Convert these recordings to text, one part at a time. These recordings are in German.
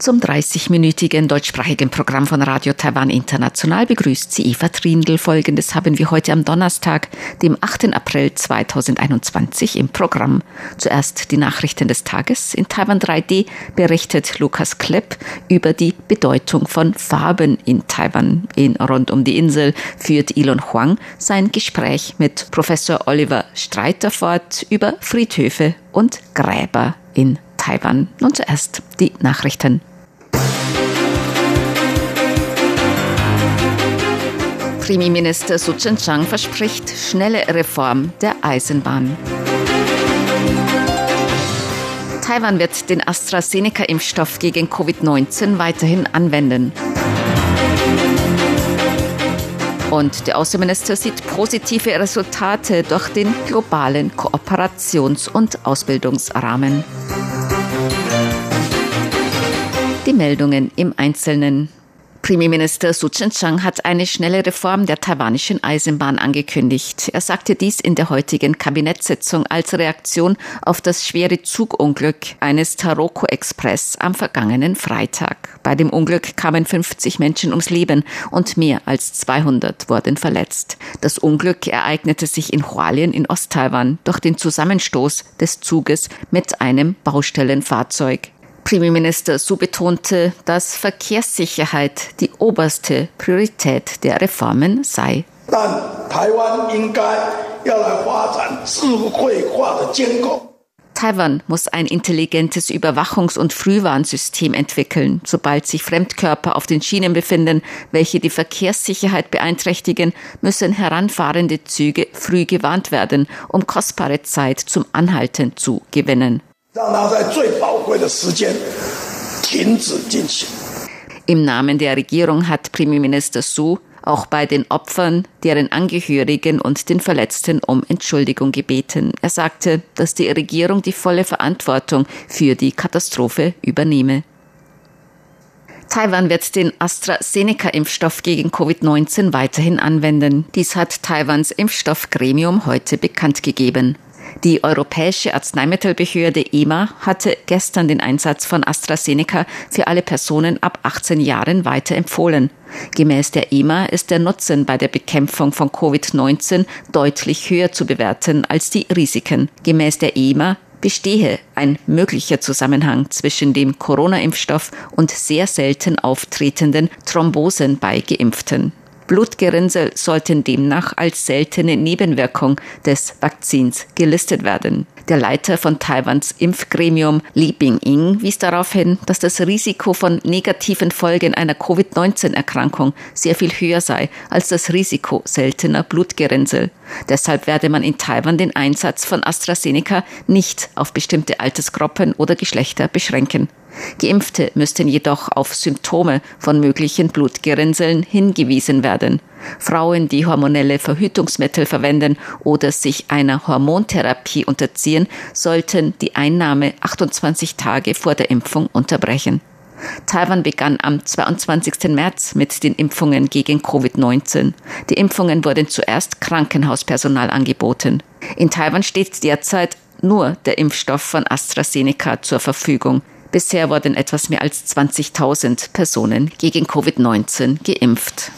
Zum 30-minütigen deutschsprachigen Programm von Radio Taiwan International begrüßt sie Eva Trindl. Folgendes haben wir heute am Donnerstag, dem 8. April 2021 im Programm. Zuerst die Nachrichten des Tages. In Taiwan 3D berichtet Lukas Klepp über die Bedeutung von Farben in Taiwan. In Rund um die Insel führt Elon Huang sein Gespräch mit Professor Oliver Streiter fort über Friedhöfe und Gräber in Taiwan. Nun zuerst die Nachrichten. Premierminister Su Tseng-Chang verspricht schnelle Reform der Eisenbahn. Taiwan wird den AstraZeneca-Impfstoff gegen Covid-19 weiterhin anwenden. Und der Außenminister sieht positive Resultate durch den globalen Kooperations- und Ausbildungsrahmen. Die Meldungen im Einzelnen. Premierminister Su Tseng-Chang hat eine schnelle Reform der taiwanischen Eisenbahn angekündigt. Er sagte dies in der heutigen Kabinettssitzung als Reaktion auf das schwere Zugunglück eines Taroko Express am vergangenen Freitag. Bei dem Unglück kamen 50 Menschen ums Leben und mehr als 200 wurden verletzt. Das Unglück ereignete sich in Hualien in Osttaiwan durch den Zusammenstoß des Zuges mit einem Baustellenfahrzeug. Premierminister Su betonte, dass Verkehrssicherheit die oberste Priorität der Reformen sei. Taiwan muss ein intelligentes Überwachungs- und Frühwarnsystem entwickeln. Sobald sich Fremdkörper auf den Schienen befinden, welche die Verkehrssicherheit beeinträchtigen, müssen heranfahrende Züge früh gewarnt werden, um kostbare Zeit zum Anhalten zu gewinnen. Im Namen der Regierung hat Premierminister Su auch bei den Opfern, deren Angehörigen und den Verletzten um Entschuldigung gebeten. Er sagte, dass die Regierung die volle Verantwortung für die Katastrophe übernehme. Taiwan wird den AstraZeneca-Impfstoff gegen Covid-19 weiterhin anwenden. Dies hat Taiwans Impfstoffgremium heute bekannt gegeben. Die Europäische Arzneimittelbehörde EMA hatte gestern den Einsatz von AstraZeneca für alle Personen ab 18 Jahren weiter empfohlen. Gemäß der EMA ist der Nutzen bei der Bekämpfung von Covid-19 deutlich höher zu bewerten als die Risiken. Gemäß der EMA bestehe ein möglicher Zusammenhang zwischen dem Corona-Impfstoff und sehr selten auftretenden Thrombosen bei Geimpften. Blutgerinnsel sollten demnach als seltene Nebenwirkung des Vakzins gelistet werden. Der Leiter von Taiwans Impfgremium Li Bing-ing wies darauf hin, dass das Risiko von negativen Folgen einer Covid-19-Erkrankung sehr viel höher sei als das Risiko seltener Blutgerinnsel. Deshalb werde man in Taiwan den Einsatz von AstraZeneca nicht auf bestimmte Altersgruppen oder Geschlechter beschränken. Geimpfte müssten jedoch auf Symptome von möglichen Blutgerinnseln hingewiesen werden. Frauen, die hormonelle Verhütungsmittel verwenden oder sich einer Hormontherapie unterziehen, sollten die Einnahme 28 Tage vor der Impfung unterbrechen. Taiwan begann am 22. März mit den Impfungen gegen Covid-19. Die Impfungen wurden zuerst Krankenhauspersonal angeboten. In Taiwan steht derzeit nur der Impfstoff von AstraZeneca zur Verfügung. Bisher wurden etwas mehr als 20.000 Personen gegen Covid-19 geimpft.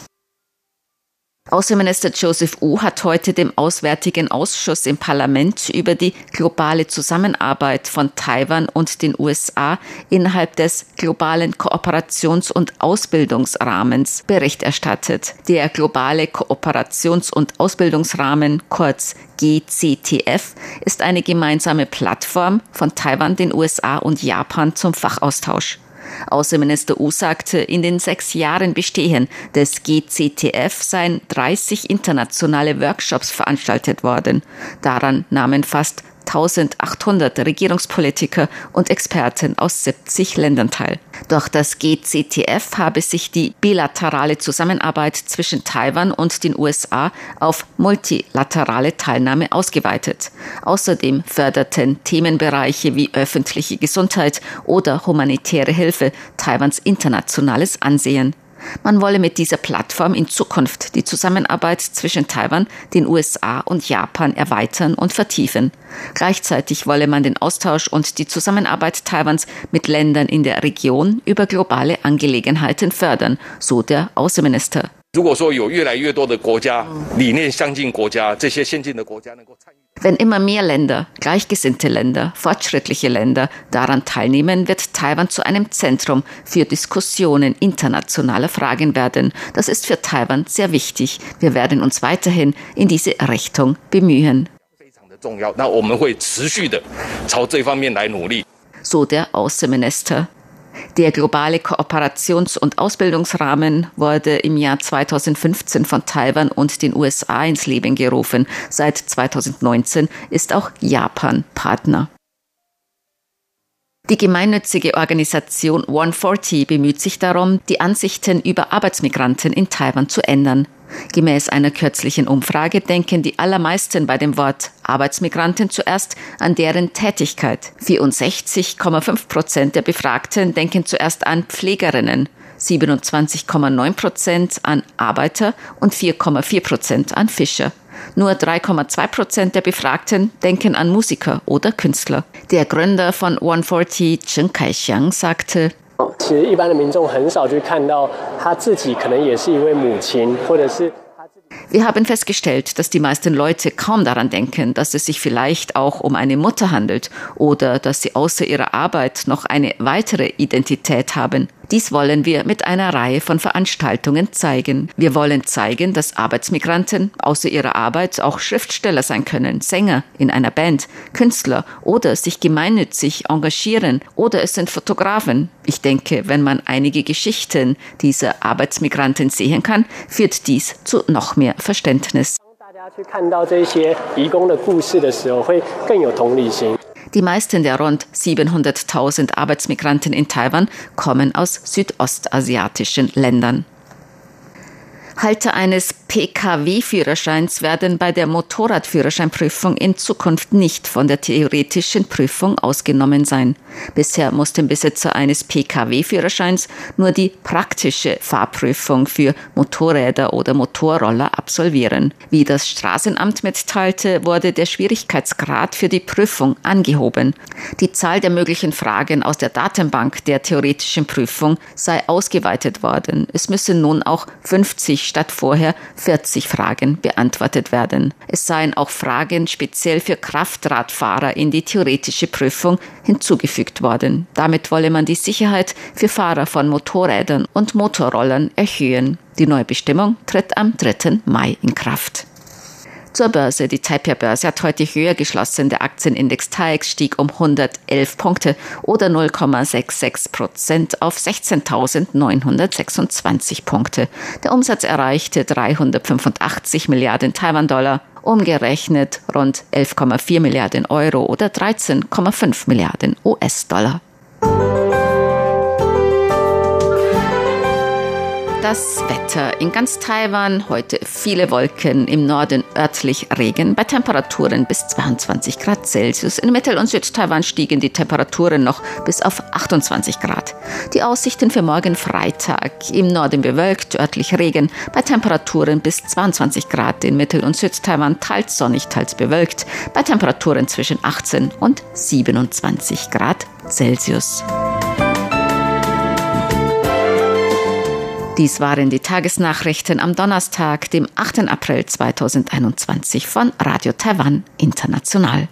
Außenminister Joseph Wu hat heute dem Auswärtigen Ausschuss im Parlament über die globale Zusammenarbeit von Taiwan und den USA innerhalb des globalen Kooperations- und Ausbildungsrahmens Bericht erstattet. Der globale Kooperations- und Ausbildungsrahmen, kurz GCTF, ist eine gemeinsame Plattform von Taiwan, den USA und Japan zum Fachaustausch. Außenminister U sagte, in den sechs Jahren Bestehen des GCTF seien 30 internationale Workshops veranstaltet worden. Daran nahmen fast 1800 Regierungspolitiker und Experten aus 70 Ländern teil. Durch das GCTF habe sich die bilaterale Zusammenarbeit zwischen Taiwan und den USA auf multilaterale Teilnahme ausgeweitet. Außerdem förderten Themenbereiche wie öffentliche Gesundheit oder humanitäre Hilfe Taiwans internationales Ansehen. Man wolle mit dieser Plattform in Zukunft die Zusammenarbeit zwischen Taiwan, den USA und Japan erweitern und vertiefen. Gleichzeitig wolle man den Austausch und die Zusammenarbeit Taiwans mit Ländern in der Region über globale Angelegenheiten fördern, so der Außenminister. 如果说有越来越多的国家理念相近国家，这些先进的国家能够参与。Wenn immer mehr Länder, gleichgesinnte Länder, fortschrittliche Länder daran teilnehmen, wird Taiwan zu einem Zentrum für Diskussionen internationaler Fragen werden. Das ist für Taiwan sehr wichtig. Wir werden uns weiterhin in diese Richtung bemühen. So der Außenminister. Der globale Kooperations- und Ausbildungsrahmen wurde im Jahr 2015 von Taiwan und den USA ins Leben gerufen. Seit 2019 ist auch Japan Partner. Die gemeinnützige Organisation 140 bemüht sich darum, die Ansichten über Arbeitsmigranten in Taiwan zu ändern. Gemäß einer kürzlichen Umfrage denken die allermeisten bei dem Wort Arbeitsmigranten zuerst an deren Tätigkeit. 64,5 Prozent der Befragten denken zuerst an Pflegerinnen, 27,9 Prozent an Arbeiter und 4,4 Prozent an Fischer. Nur 3,2 Prozent der Befragten denken an Musiker oder Künstler. Der Gründer von 140, Chen Kaixiang, sagte, äh, wir haben festgestellt, dass die meisten Leute kaum daran denken, dass es sich vielleicht auch um eine Mutter handelt oder dass sie außer ihrer Arbeit noch eine weitere Identität haben. Dies wollen wir mit einer Reihe von Veranstaltungen zeigen. Wir wollen zeigen, dass Arbeitsmigranten außer ihrer Arbeit auch Schriftsteller sein können, Sänger in einer Band, Künstler oder sich gemeinnützig engagieren oder es sind Fotografen. Ich denke, wenn man einige Geschichten dieser Arbeitsmigranten sehen kann, führt dies zu noch mehr Verständnis. Die meisten der rund 700.000 Arbeitsmigranten in Taiwan kommen aus südostasiatischen Ländern. Halter eines Pkw-Führerscheins werden bei der Motorradführerscheinprüfung in Zukunft nicht von der theoretischen Prüfung ausgenommen sein. Bisher mussten Besitzer eines Pkw-Führerscheins nur die praktische Fahrprüfung für Motorräder oder Motorroller absolvieren. Wie das Straßenamt mitteilte, wurde der Schwierigkeitsgrad für die Prüfung angehoben. Die Zahl der möglichen Fragen aus der Datenbank der theoretischen Prüfung sei ausgeweitet worden. Es müssen nun auch 50 statt vorher 40 Fragen beantwortet werden. Es seien auch Fragen speziell für Kraftradfahrer in die theoretische Prüfung hinzugefügt worden. Damit wolle man die Sicherheit für Fahrer von Motorrädern und Motorrollern erhöhen. Die neue Bestimmung tritt am 3. Mai in Kraft. Zur Börse. Die Taipei-Börse hat heute höher geschlossen. Der Aktienindex TAIEX stieg um 111 Punkte oder 0,66 Prozent auf 16.926 Punkte. Der Umsatz erreichte 385 Milliarden Taiwan-Dollar, umgerechnet rund 11,4 Milliarden Euro oder 13,5 Milliarden US-Dollar. Das Wetter in ganz Taiwan heute viele Wolken, im Norden örtlich Regen bei Temperaturen bis 22 Grad Celsius. In Mittel- und Südtaiwan stiegen die Temperaturen noch bis auf 28 Grad. Die Aussichten für morgen Freitag im Norden bewölkt, örtlich Regen bei Temperaturen bis 22 Grad. In Mittel- und Südtaiwan teils sonnig, teils bewölkt bei Temperaturen zwischen 18 und 27 Grad Celsius. Dies waren die Tagesnachrichten am Donnerstag, dem 8. April 2021 von Radio Taiwan International.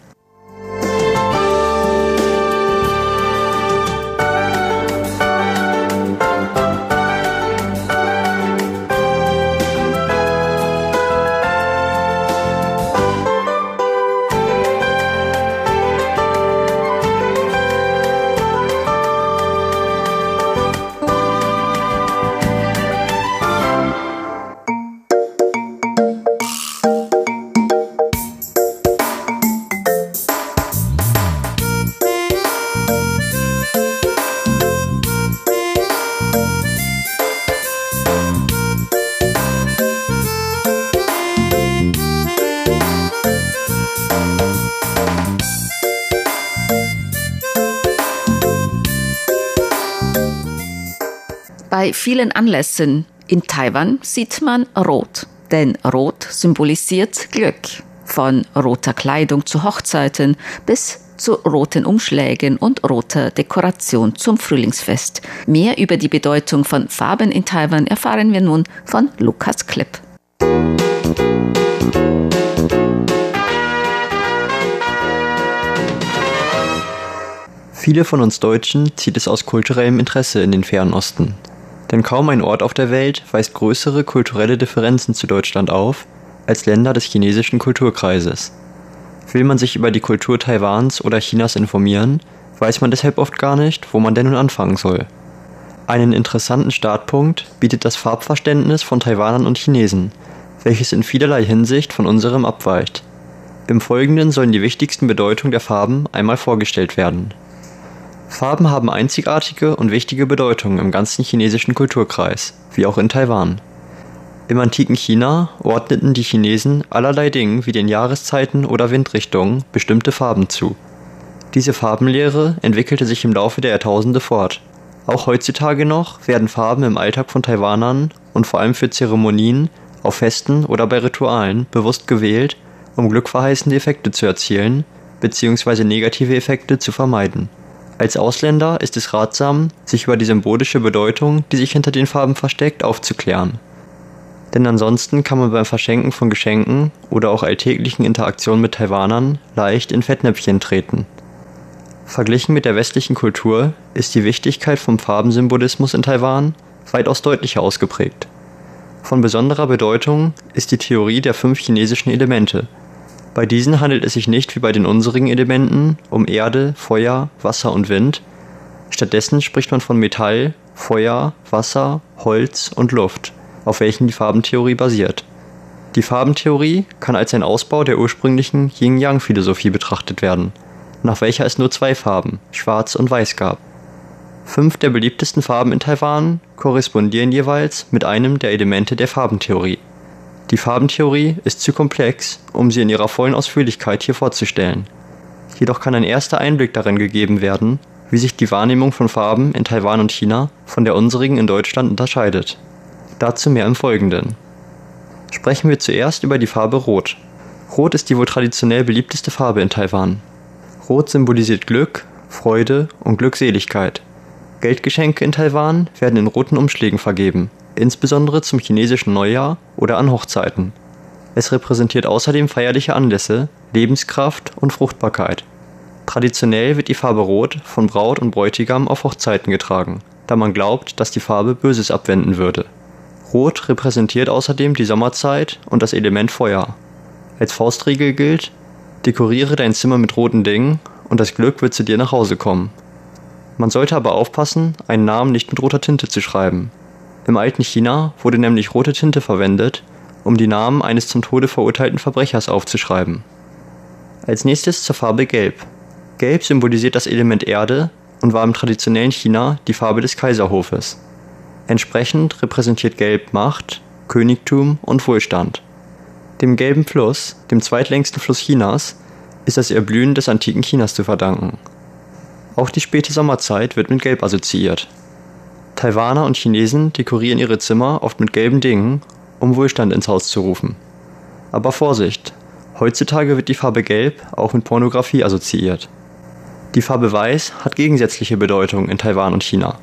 Bei vielen Anlässen in Taiwan sieht man Rot, denn Rot symbolisiert Glück. Von roter Kleidung zu Hochzeiten bis zu roten Umschlägen und roter Dekoration zum Frühlingsfest. Mehr über die Bedeutung von Farben in Taiwan erfahren wir nun von Lukas Klipp. Viele von uns Deutschen zieht es aus kulturellem Interesse in den fernen Osten. Denn kaum ein Ort auf der Welt weist größere kulturelle Differenzen zu Deutschland auf als Länder des chinesischen Kulturkreises. Will man sich über die Kultur Taiwans oder Chinas informieren, weiß man deshalb oft gar nicht, wo man denn nun anfangen soll. Einen interessanten Startpunkt bietet das Farbverständnis von Taiwanern und Chinesen, welches in vielerlei Hinsicht von unserem abweicht. Im Folgenden sollen die wichtigsten Bedeutungen der Farben einmal vorgestellt werden. Farben haben einzigartige und wichtige Bedeutungen im ganzen chinesischen Kulturkreis, wie auch in Taiwan. Im antiken China ordneten die Chinesen allerlei Dingen wie den Jahreszeiten oder Windrichtungen bestimmte Farben zu. Diese Farbenlehre entwickelte sich im Laufe der Jahrtausende fort. Auch heutzutage noch werden Farben im Alltag von Taiwanern und vor allem für Zeremonien, auf Festen oder bei Ritualen bewusst gewählt, um glückverheißende Effekte zu erzielen bzw. negative Effekte zu vermeiden. Als Ausländer ist es ratsam, sich über die symbolische Bedeutung, die sich hinter den Farben versteckt, aufzuklären. Denn ansonsten kann man beim Verschenken von Geschenken oder auch alltäglichen Interaktionen mit Taiwanern leicht in Fettnäpfchen treten. Verglichen mit der westlichen Kultur ist die Wichtigkeit vom Farbensymbolismus in Taiwan weitaus deutlicher ausgeprägt. Von besonderer Bedeutung ist die Theorie der fünf chinesischen Elemente, bei diesen handelt es sich nicht wie bei den unsrigen Elementen um Erde, Feuer, Wasser und Wind. Stattdessen spricht man von Metall, Feuer, Wasser, Holz und Luft, auf welchen die Farbentheorie basiert. Die Farbentheorie kann als ein Ausbau der ursprünglichen Yin-Yang-Philosophie betrachtet werden, nach welcher es nur zwei Farben, Schwarz und Weiß gab. Fünf der beliebtesten Farben in Taiwan korrespondieren jeweils mit einem der Elemente der Farbentheorie. Die Farbentheorie ist zu komplex, um sie in ihrer vollen Ausführlichkeit hier vorzustellen. Jedoch kann ein erster Einblick darin gegeben werden, wie sich die Wahrnehmung von Farben in Taiwan und China von der unsrigen in Deutschland unterscheidet. Dazu mehr im Folgenden. Sprechen wir zuerst über die Farbe Rot. Rot ist die wohl traditionell beliebteste Farbe in Taiwan. Rot symbolisiert Glück, Freude und Glückseligkeit. Geldgeschenke in Taiwan werden in roten Umschlägen vergeben, insbesondere zum chinesischen Neujahr oder an Hochzeiten. Es repräsentiert außerdem feierliche Anlässe, Lebenskraft und Fruchtbarkeit. Traditionell wird die Farbe Rot von Braut und Bräutigam auf Hochzeiten getragen, da man glaubt, dass die Farbe Böses abwenden würde. Rot repräsentiert außerdem die Sommerzeit und das Element Feuer. Als Faustregel gilt, dekoriere dein Zimmer mit roten Dingen und das Glück wird zu dir nach Hause kommen. Man sollte aber aufpassen, einen Namen nicht mit roter Tinte zu schreiben, im alten China wurde nämlich rote Tinte verwendet, um die Namen eines zum Tode verurteilten Verbrechers aufzuschreiben. Als nächstes zur Farbe Gelb. Gelb symbolisiert das Element Erde und war im traditionellen China die Farbe des Kaiserhofes. Entsprechend repräsentiert Gelb Macht, Königtum und Wohlstand. Dem gelben Fluss, dem zweitlängsten Fluss Chinas, ist das Erblühen des antiken Chinas zu verdanken. Auch die späte Sommerzeit wird mit Gelb assoziiert. Taiwaner und Chinesen dekorieren ihre Zimmer oft mit gelben Dingen, um Wohlstand ins Haus zu rufen. Aber Vorsicht, heutzutage wird die Farbe Gelb auch mit Pornografie assoziiert. Die Farbe Weiß hat gegensätzliche Bedeutung in Taiwan und China.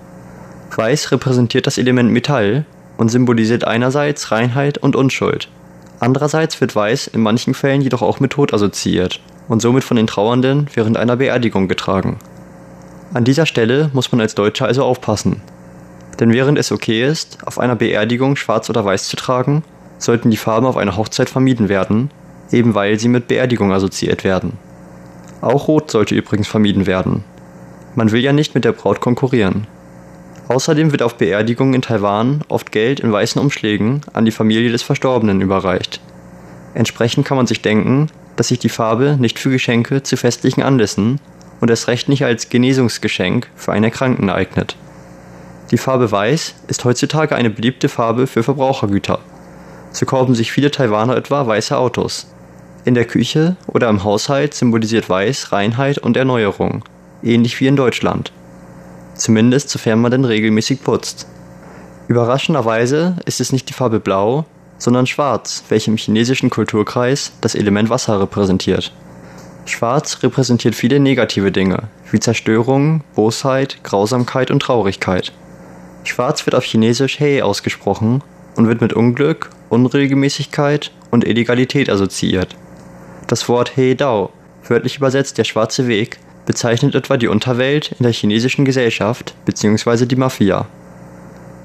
Weiß repräsentiert das Element Metall und symbolisiert einerseits Reinheit und Unschuld. Andererseits wird Weiß in manchen Fällen jedoch auch mit Tod assoziiert und somit von den Trauernden während einer Beerdigung getragen. An dieser Stelle muss man als Deutscher also aufpassen, denn während es okay ist, auf einer Beerdigung schwarz oder weiß zu tragen, sollten die Farben auf einer Hochzeit vermieden werden, eben weil sie mit Beerdigung assoziiert werden. Auch Rot sollte übrigens vermieden werden. Man will ja nicht mit der Braut konkurrieren. Außerdem wird auf Beerdigungen in Taiwan oft Geld in weißen Umschlägen an die Familie des Verstorbenen überreicht. Entsprechend kann man sich denken, dass sich die Farbe nicht für Geschenke zu festlichen Anlässen und erst recht nicht als Genesungsgeschenk für einen Erkrankten eignet. Die Farbe Weiß ist heutzutage eine beliebte Farbe für Verbrauchergüter. So kaufen sich viele Taiwaner etwa weiße Autos. In der Küche oder im Haushalt symbolisiert Weiß Reinheit und Erneuerung, ähnlich wie in Deutschland. Zumindest sofern man denn regelmäßig putzt. Überraschenderweise ist es nicht die Farbe Blau, sondern Schwarz, welche im chinesischen Kulturkreis das Element Wasser repräsentiert. Schwarz repräsentiert viele negative Dinge, wie Zerstörung, Bosheit, Grausamkeit und Traurigkeit. Schwarz wird auf Chinesisch He ausgesprochen und wird mit Unglück, Unregelmäßigkeit und Illegalität assoziiert. Das Wort He Dao, wörtlich übersetzt der schwarze Weg, bezeichnet etwa die Unterwelt in der chinesischen Gesellschaft bzw. die Mafia.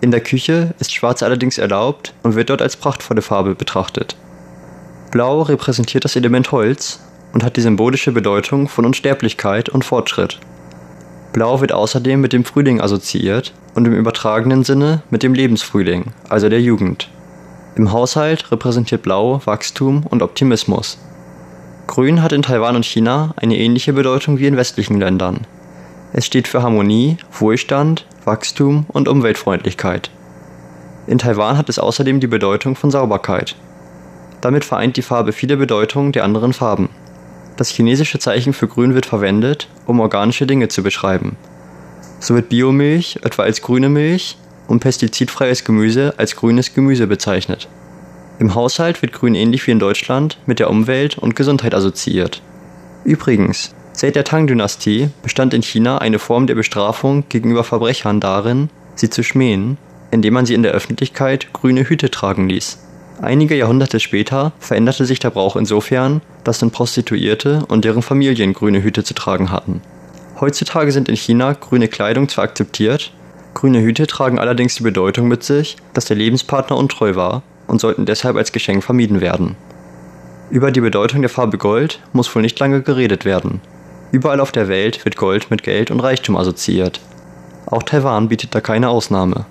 In der Küche ist Schwarz allerdings erlaubt und wird dort als prachtvolle Farbe betrachtet. Blau repräsentiert das Element Holz und hat die symbolische Bedeutung von Unsterblichkeit und Fortschritt. Blau wird außerdem mit dem Frühling assoziiert und im übertragenen Sinne mit dem Lebensfrühling, also der Jugend. Im Haushalt repräsentiert Blau Wachstum und Optimismus. Grün hat in Taiwan und China eine ähnliche Bedeutung wie in westlichen Ländern. Es steht für Harmonie, Wohlstand, Wachstum und Umweltfreundlichkeit. In Taiwan hat es außerdem die Bedeutung von Sauberkeit. Damit vereint die Farbe viele Bedeutungen der anderen Farben. Das chinesische Zeichen für grün wird verwendet, um organische Dinge zu beschreiben. So wird Biomilch etwa als grüne Milch und pestizidfreies Gemüse als grünes Gemüse bezeichnet. Im Haushalt wird grün ähnlich wie in Deutschland mit der Umwelt und Gesundheit assoziiert. Übrigens, seit der Tang-Dynastie bestand in China eine Form der Bestrafung gegenüber Verbrechern darin, sie zu schmähen, indem man sie in der Öffentlichkeit grüne Hüte tragen ließ. Einige Jahrhunderte später veränderte sich der Brauch insofern, dass nun Prostituierte und deren Familien grüne Hüte zu tragen hatten. Heutzutage sind in China grüne Kleidung zwar akzeptiert, grüne Hüte tragen allerdings die Bedeutung mit sich, dass der Lebenspartner untreu war und sollten deshalb als Geschenk vermieden werden. Über die Bedeutung der Farbe Gold muss wohl nicht lange geredet werden. Überall auf der Welt wird Gold mit Geld und Reichtum assoziiert. Auch Taiwan bietet da keine Ausnahme.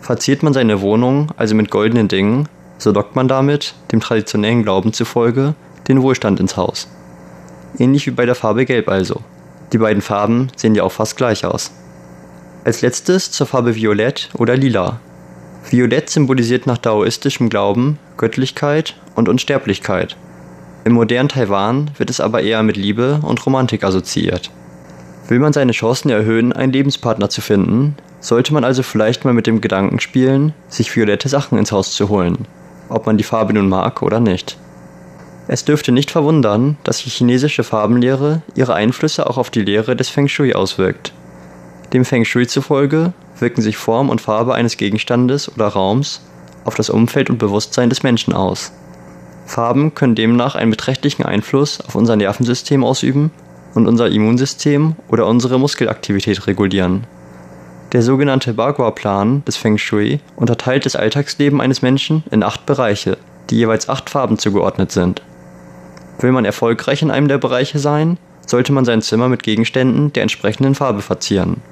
Verziert man seine Wohnung also mit goldenen Dingen, so lockt man damit, dem traditionellen Glauben zufolge, den Wohlstand ins Haus. Ähnlich wie bei der Farbe Gelb also. Die beiden Farben sehen ja auch fast gleich aus. Als letztes zur Farbe Violett oder Lila. Violett symbolisiert nach daoistischem Glauben Göttlichkeit und Unsterblichkeit. Im modernen Taiwan wird es aber eher mit Liebe und Romantik assoziiert. Will man seine Chancen erhöhen, einen Lebenspartner zu finden, sollte man also vielleicht mal mit dem Gedanken spielen, sich violette Sachen ins Haus zu holen ob man die Farbe nun mag oder nicht. Es dürfte nicht verwundern, dass die chinesische Farbenlehre ihre Einflüsse auch auf die Lehre des Feng Shui auswirkt. Dem Feng Shui zufolge wirken sich Form und Farbe eines Gegenstandes oder Raums auf das Umfeld und Bewusstsein des Menschen aus. Farben können demnach einen beträchtlichen Einfluss auf unser Nervensystem ausüben und unser Immunsystem oder unsere Muskelaktivität regulieren. Der sogenannte Bagua-Plan des Feng Shui unterteilt das Alltagsleben eines Menschen in acht Bereiche, die jeweils acht Farben zugeordnet sind. Will man erfolgreich in einem der Bereiche sein, sollte man sein Zimmer mit Gegenständen der entsprechenden Farbe verzieren.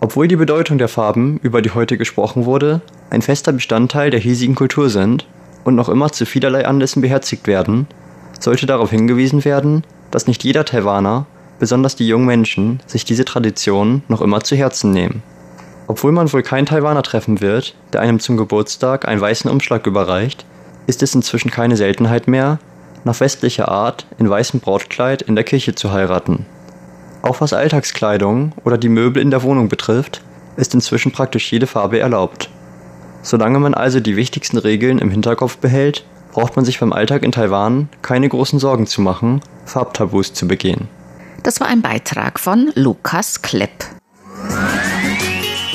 Obwohl die Bedeutung der Farben, über die heute gesprochen wurde, ein fester Bestandteil der hiesigen Kultur sind und noch immer zu vielerlei Anlässen beherzigt werden, sollte darauf hingewiesen werden, dass nicht jeder Taiwaner, besonders die jungen Menschen, sich diese Tradition noch immer zu Herzen nehmen. Obwohl man wohl keinen Taiwaner treffen wird, der einem zum Geburtstag einen weißen Umschlag überreicht, ist es inzwischen keine Seltenheit mehr, nach westlicher Art in weißem Brautkleid in der Kirche zu heiraten. Auch was Alltagskleidung oder die Möbel in der Wohnung betrifft, ist inzwischen praktisch jede Farbe erlaubt. Solange man also die wichtigsten Regeln im Hinterkopf behält, braucht man sich beim Alltag in Taiwan keine großen Sorgen zu machen, Farbtabus zu begehen. Das war ein Beitrag von Lukas Klepp.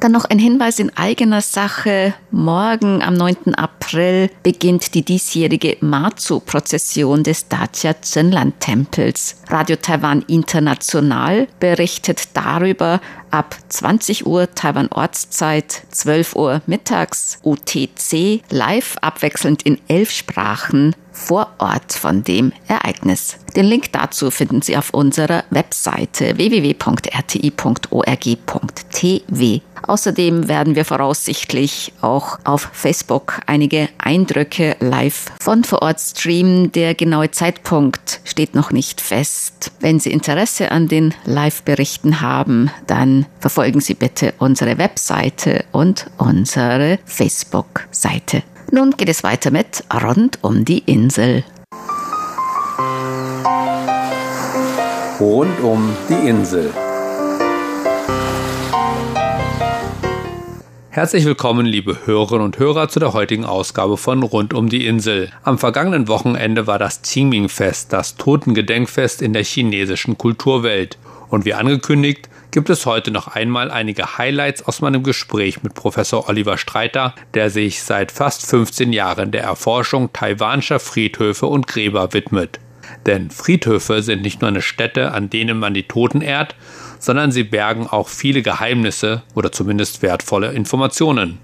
Dann noch ein Hinweis in eigener Sache. Morgen am 9. April beginnt die diesjährige Matsu-Prozession des Dacia Zenland-Tempels. Radio Taiwan International berichtet darüber ab 20 Uhr Taiwan-Ortszeit, 12 Uhr mittags UTC, live abwechselnd in elf Sprachen vor Ort von dem Ereignis. Den Link dazu finden Sie auf unserer Webseite www.rti.org.tv. Außerdem werden wir voraussichtlich auch auf Facebook einige Eindrücke live von vor Ort streamen. Der genaue Zeitpunkt steht noch nicht fest. Wenn Sie Interesse an den Live-Berichten haben, dann verfolgen Sie bitte unsere Webseite und unsere Facebook-Seite. Nun geht es weiter mit Rund um die Insel. rund um die Insel. Herzlich willkommen, liebe Hörerinnen und Hörer, zu der heutigen Ausgabe von Rund um die Insel. Am vergangenen Wochenende war das Qingming-Fest, das Totengedenkfest in der chinesischen Kulturwelt. Und wie angekündigt, gibt es heute noch einmal einige Highlights aus meinem Gespräch mit Professor Oliver Streiter, der sich seit fast 15 Jahren der Erforschung taiwanischer Friedhöfe und Gräber widmet. Denn Friedhöfe sind nicht nur eine Stätte, an denen man die Toten ehrt, sondern sie bergen auch viele Geheimnisse oder zumindest wertvolle Informationen.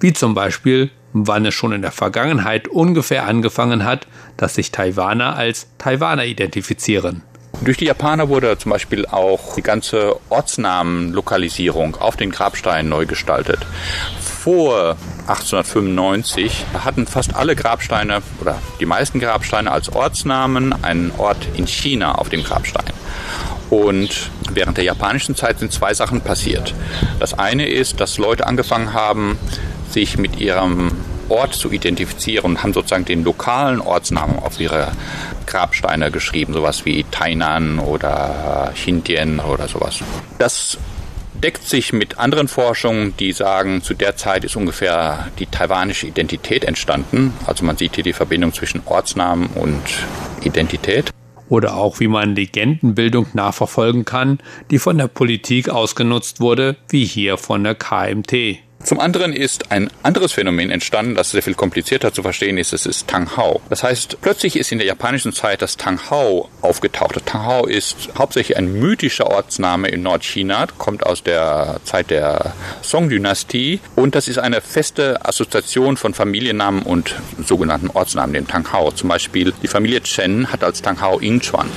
Wie zum Beispiel, wann es schon in der Vergangenheit ungefähr angefangen hat, dass sich Taiwaner als Taiwaner identifizieren. Durch die Japaner wurde zum Beispiel auch die ganze Ortsnamenlokalisierung auf den Grabsteinen neu gestaltet. Vor 1895 hatten fast alle Grabsteine oder die meisten Grabsteine als Ortsnamen einen Ort in China auf dem Grabstein. Und während der japanischen Zeit sind zwei Sachen passiert. Das eine ist, dass Leute angefangen haben, sich mit ihrem Ort zu identifizieren und haben sozusagen den lokalen Ortsnamen auf ihre Grabsteine geschrieben, sowas wie Tainan oder Xindian oder sowas. Das deckt sich mit anderen Forschungen, die sagen, zu der Zeit ist ungefähr die taiwanische Identität entstanden. Also man sieht hier die Verbindung zwischen Ortsnamen und Identität. Oder auch wie man Legendenbildung nachverfolgen kann, die von der Politik ausgenutzt wurde, wie hier von der KMT. Zum anderen ist ein anderes Phänomen entstanden, das sehr viel komplizierter zu verstehen ist. Es ist Tang Hao. Das heißt, plötzlich ist in der japanischen Zeit das Tang Hao aufgetaucht. Tang Hao ist hauptsächlich ein mythischer Ortsname in Nordchina, kommt aus der Zeit der Song-Dynastie und das ist eine feste Assoziation von Familiennamen und sogenannten Ortsnamen, dem Tang Hao. Zum Beispiel die Familie Chen hat als Tang Hao Ingchuan.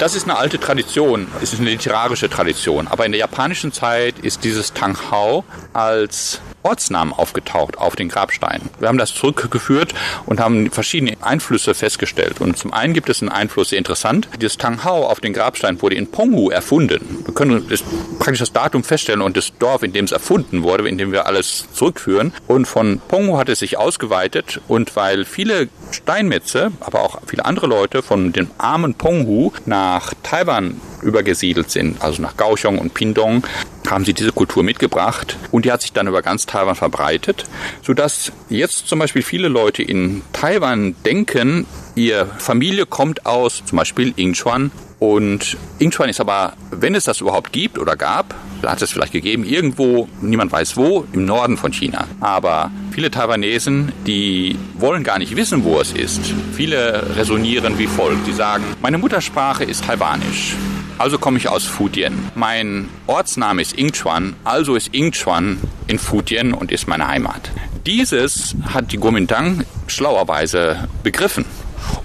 Das ist eine alte Tradition, es ist eine literarische Tradition, aber in der japanischen Zeit ist dieses Tang Hao als Ortsnamen aufgetaucht auf den Grabsteinen. Wir haben das zurückgeführt und haben verschiedene Einflüsse festgestellt. Und zum einen gibt es einen Einfluss, sehr interessant. Dieses Tang Hao auf den Grabsteinen wurde in Penghu erfunden. Wir können das, praktisch das Datum feststellen und das Dorf, in dem es erfunden wurde, in dem wir alles zurückführen. Und von Penghu hat es sich ausgeweitet und weil viele Steinmetze, aber auch viele andere Leute von dem armen Penghu nach Taiwan übergesiedelt sind, also nach Kaohsiung und Pindong, haben sie diese Kultur mitgebracht und die hat sich dann über ganz Taiwan verbreitet, sodass jetzt zum Beispiel viele Leute in Taiwan denken, ihre Familie kommt aus zum Beispiel Ingchuan und Ingchuan ist aber, wenn es das überhaupt gibt oder gab, hat es vielleicht gegeben, irgendwo, niemand weiß wo, im Norden von China. Aber viele Taiwanesen, die wollen gar nicht wissen, wo es ist. Viele resonieren wie folgt. Die sagen, meine Muttersprache ist Taiwanisch. Also komme ich aus Fujian. Mein Ortsname ist Ingchuan, also ist Ingchuan in Fujian und ist meine Heimat. Dieses hat die Kuomintang schlauerweise begriffen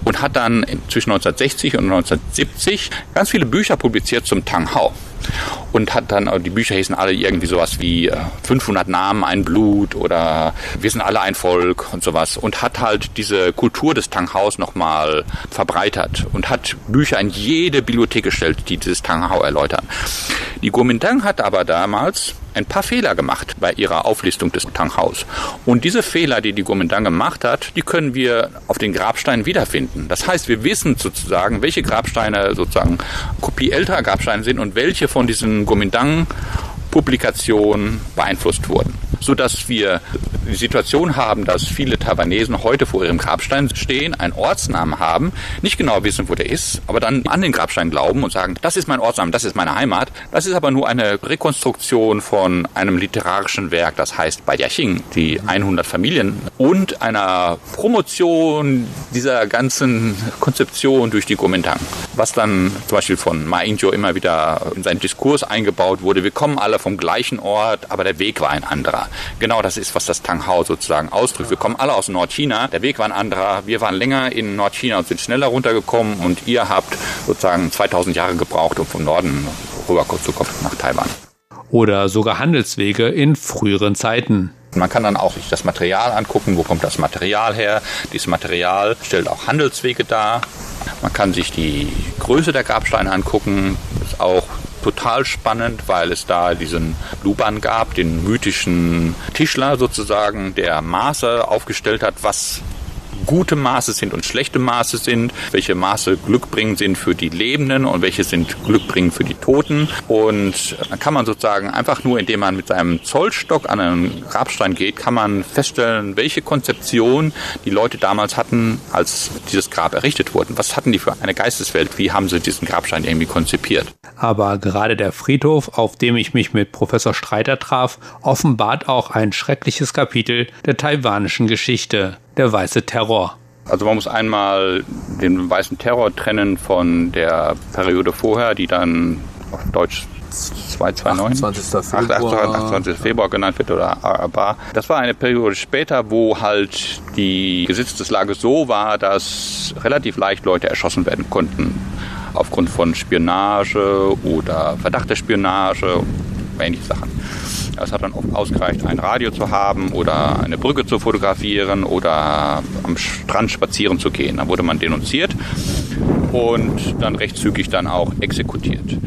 und hat dann zwischen 1960 und 1970 ganz viele Bücher publiziert zum Tang Hao und hat dann, die Bücher hießen alle irgendwie sowas wie 500 äh, Namen, ein Blut oder wir sind alle ein Volk und sowas und hat halt diese Kultur des Tanghaus nochmal verbreitert und hat Bücher in jede Bibliothek gestellt, die dieses Tanghau erläutern. Die Kuomintang hat aber damals ein paar Fehler gemacht bei ihrer Auflistung des Tanghaus. Und diese Fehler, die die Kuomintang gemacht hat, die können wir auf den Grabsteinen wiederfinden. Das heißt, wir wissen sozusagen, welche Grabsteine sozusagen Kopie älterer Grabsteine sind und welche von diesen Kuomintang-Publikationen beeinflusst wurden sodass wir die Situation haben, dass viele Taiwanesen heute vor ihrem Grabstein stehen, einen Ortsnamen haben, nicht genau wissen, wo der ist, aber dann an den Grabstein glauben und sagen, das ist mein Ortsname, das ist meine Heimat. Das ist aber nur eine Rekonstruktion von einem literarischen Werk, das heißt Bei der Xing, die 100 Familien und einer Promotion dieser ganzen Konzeption durch die Kuomintang, was dann zum Beispiel von Ma Ying-jeou immer wieder in seinen Diskurs eingebaut wurde. Wir kommen alle vom gleichen Ort, aber der Weg war ein anderer. Genau das ist, was das Tang Hao sozusagen ausdrückt. Wir kommen alle aus Nordchina. Der Weg war ein anderer. Wir waren länger in Nordchina und sind schneller runtergekommen und ihr habt sozusagen 2000 Jahre gebraucht, um vom Norden rüber zu kommen nach Taiwan. Oder sogar Handelswege in früheren Zeiten. Man kann dann auch sich das Material angucken, wo kommt das Material her. Dieses Material stellt auch Handelswege dar. Man kann sich die Größe der Grabsteine angucken, ist auch total spannend, weil es da diesen Luban gab, den mythischen Tischler sozusagen, der Maße aufgestellt hat, was gute Maße sind und schlechte Maße sind, welche Maße glückbringend sind für die Lebenden und welche sind glückbringend für die Toten. Und dann kann man sozusagen einfach nur, indem man mit seinem Zollstock an einen Grabstein geht, kann man feststellen, welche Konzeption die Leute damals hatten, als dieses Grab errichtet wurde. Was hatten die für eine Geisteswelt? Wie haben sie diesen Grabstein irgendwie konzipiert? Aber gerade der Friedhof, auf dem ich mich mit Professor Streiter traf, offenbart auch ein schreckliches Kapitel der taiwanischen Geschichte, der weiße Terror. Also man muss einmal den weißen Terror trennen von der Periode vorher, die dann auf Deutsch 229, 28. Februar. 28. Februar genannt wird oder Arabar. Das war eine Periode später, wo halt die Gesetzeslage so war, dass relativ leicht Leute erschossen werden konnten. Aufgrund von Spionage oder Verdacht der Spionage, ähnliche Sachen. Es hat dann oft ausgereicht, ein Radio zu haben oder eine Brücke zu fotografieren oder am Strand spazieren zu gehen. Dann wurde man denunziert und dann recht zügig dann auch exekutiert.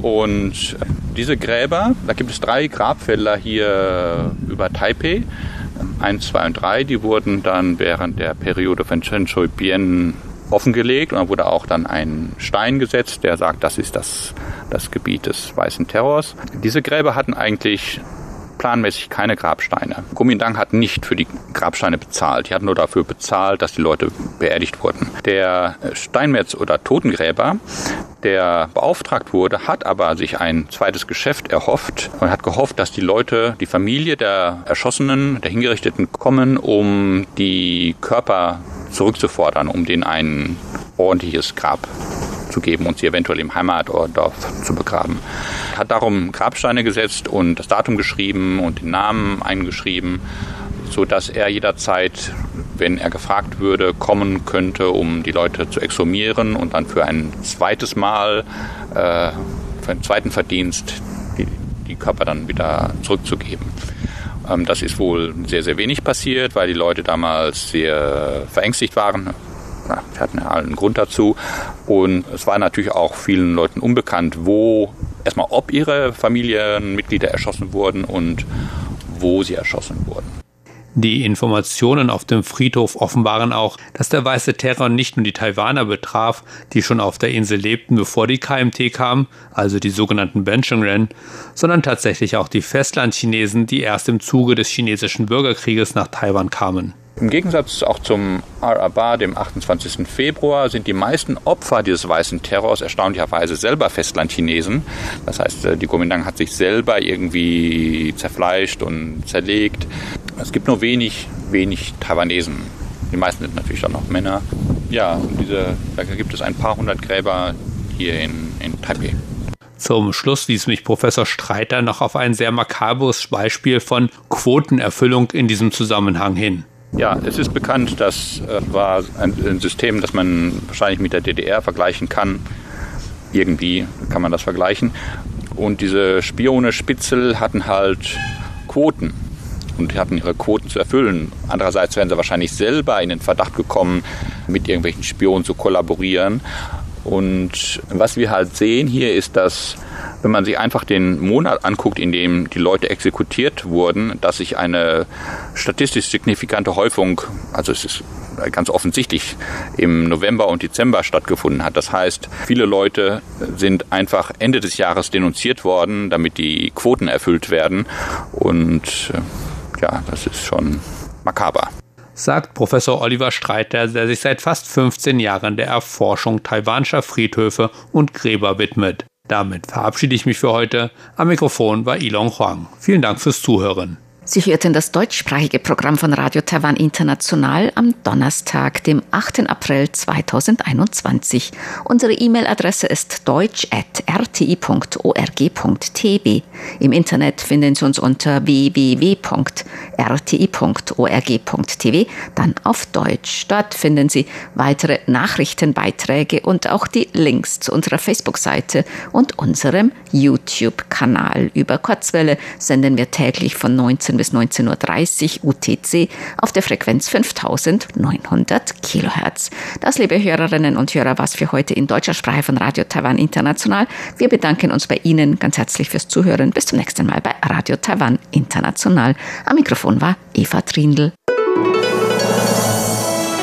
Und diese Gräber, da gibt es drei Grabfelder hier über Taipei. Eins, zwei und drei, die wurden dann während der Periode von Chen Shui Bian offengelegt und dann wurde auch dann ein Stein gesetzt, der sagt, das ist das, das Gebiet des Weißen Terrors. Diese Gräber hatten eigentlich planmäßig keine Grabsteine. Kuomintang hat nicht für die Grabsteine bezahlt. Die hatten nur dafür bezahlt, dass die Leute beerdigt wurden. Der Steinmetz oder Totengräber, der beauftragt wurde, hat aber sich ein zweites Geschäft erhofft und hat gehofft, dass die Leute, die Familie der Erschossenen, der Hingerichteten kommen, um die Körper zurückzufordern, um denen ein ordentliches Grab zu geben und sie eventuell im Heimatdorf zu begraben. Hat darum Grabsteine gesetzt und das Datum geschrieben und den Namen eingeschrieben, so dass er jederzeit, wenn er gefragt würde, kommen könnte, um die Leute zu exhumieren und dann für ein zweites Mal, äh, für einen zweiten Verdienst, die, die Körper dann wieder zurückzugeben. Ähm, das ist wohl sehr, sehr wenig passiert, weil die Leute damals sehr verängstigt waren. wir hatten ja einen Grund dazu. Und es war natürlich auch vielen Leuten unbekannt, wo erstmal ob ihre Familienmitglieder erschossen wurden und wo sie erschossen wurden. Die Informationen auf dem Friedhof offenbaren auch, dass der weiße Terror nicht nur die Taiwaner betraf, die schon auf der Insel lebten, bevor die KMT kam, also die sogenannten Benchengren, sondern tatsächlich auch die Festlandchinesen, die erst im Zuge des chinesischen Bürgerkrieges nach Taiwan kamen. Im Gegensatz auch zum Arabar, dem 28. Februar, sind die meisten Opfer dieses weißen Terrors erstaunlicherweise selber Festlandchinesen. Das heißt, äh, die Kuomintang hat sich selber irgendwie zerfleischt und zerlegt. Es gibt nur wenig, wenig Taiwanesen. Die meisten sind natürlich dann auch Männer. Ja, diese, da gibt es ein paar hundert Gräber hier in, in Taipei. Zum Schluss wies mich Professor Streiter noch auf ein sehr makabres Beispiel von Quotenerfüllung in diesem Zusammenhang hin. Ja, es ist bekannt, das äh, war ein, System, das man wahrscheinlich mit der DDR vergleichen kann. Irgendwie kann man das vergleichen. Und diese Spione Spitzel hatten halt Quoten und hatten ihre Quoten zu erfüllen. Andererseits wären sie wahrscheinlich selber in den Verdacht gekommen, mit irgendwelchen Spionen zu kollaborieren. Und was wir halt sehen hier ist, dass wenn man sich einfach den Monat anguckt, in dem die Leute exekutiert wurden, dass sich eine statistisch signifikante Häufung, also es ist ganz offensichtlich im November und Dezember stattgefunden hat. Das heißt, viele Leute sind einfach Ende des Jahres denunziert worden, damit die Quoten erfüllt werden. Und ja, das ist schon makaber sagt Professor Oliver Streiter, der sich seit fast 15 Jahren der Erforschung taiwanischer Friedhöfe und Gräber widmet. Damit verabschiede ich mich für heute. Am Mikrofon war Ilon Huang. Vielen Dank fürs Zuhören. Sie hörten das deutschsprachige Programm von Radio Taiwan International am Donnerstag, dem 8. April 2021. Unsere E-Mail-Adresse ist deutsch.rti.org.tv. Im Internet finden Sie uns unter www.rti.org.tv, dann auf Deutsch. Dort finden Sie weitere Nachrichtenbeiträge und auch die Links zu unserer Facebook-Seite und unserem YouTube-Kanal. Über Kurzwelle senden wir täglich von 19 19 bis 19.30 Uhr UTC auf der Frequenz 5900 Kilohertz. Das, liebe Hörerinnen und Hörer, was für heute in deutscher Sprache von Radio Taiwan International. Wir bedanken uns bei Ihnen ganz herzlich fürs Zuhören. Bis zum nächsten Mal bei Radio Taiwan International. Am Mikrofon war Eva Trindl.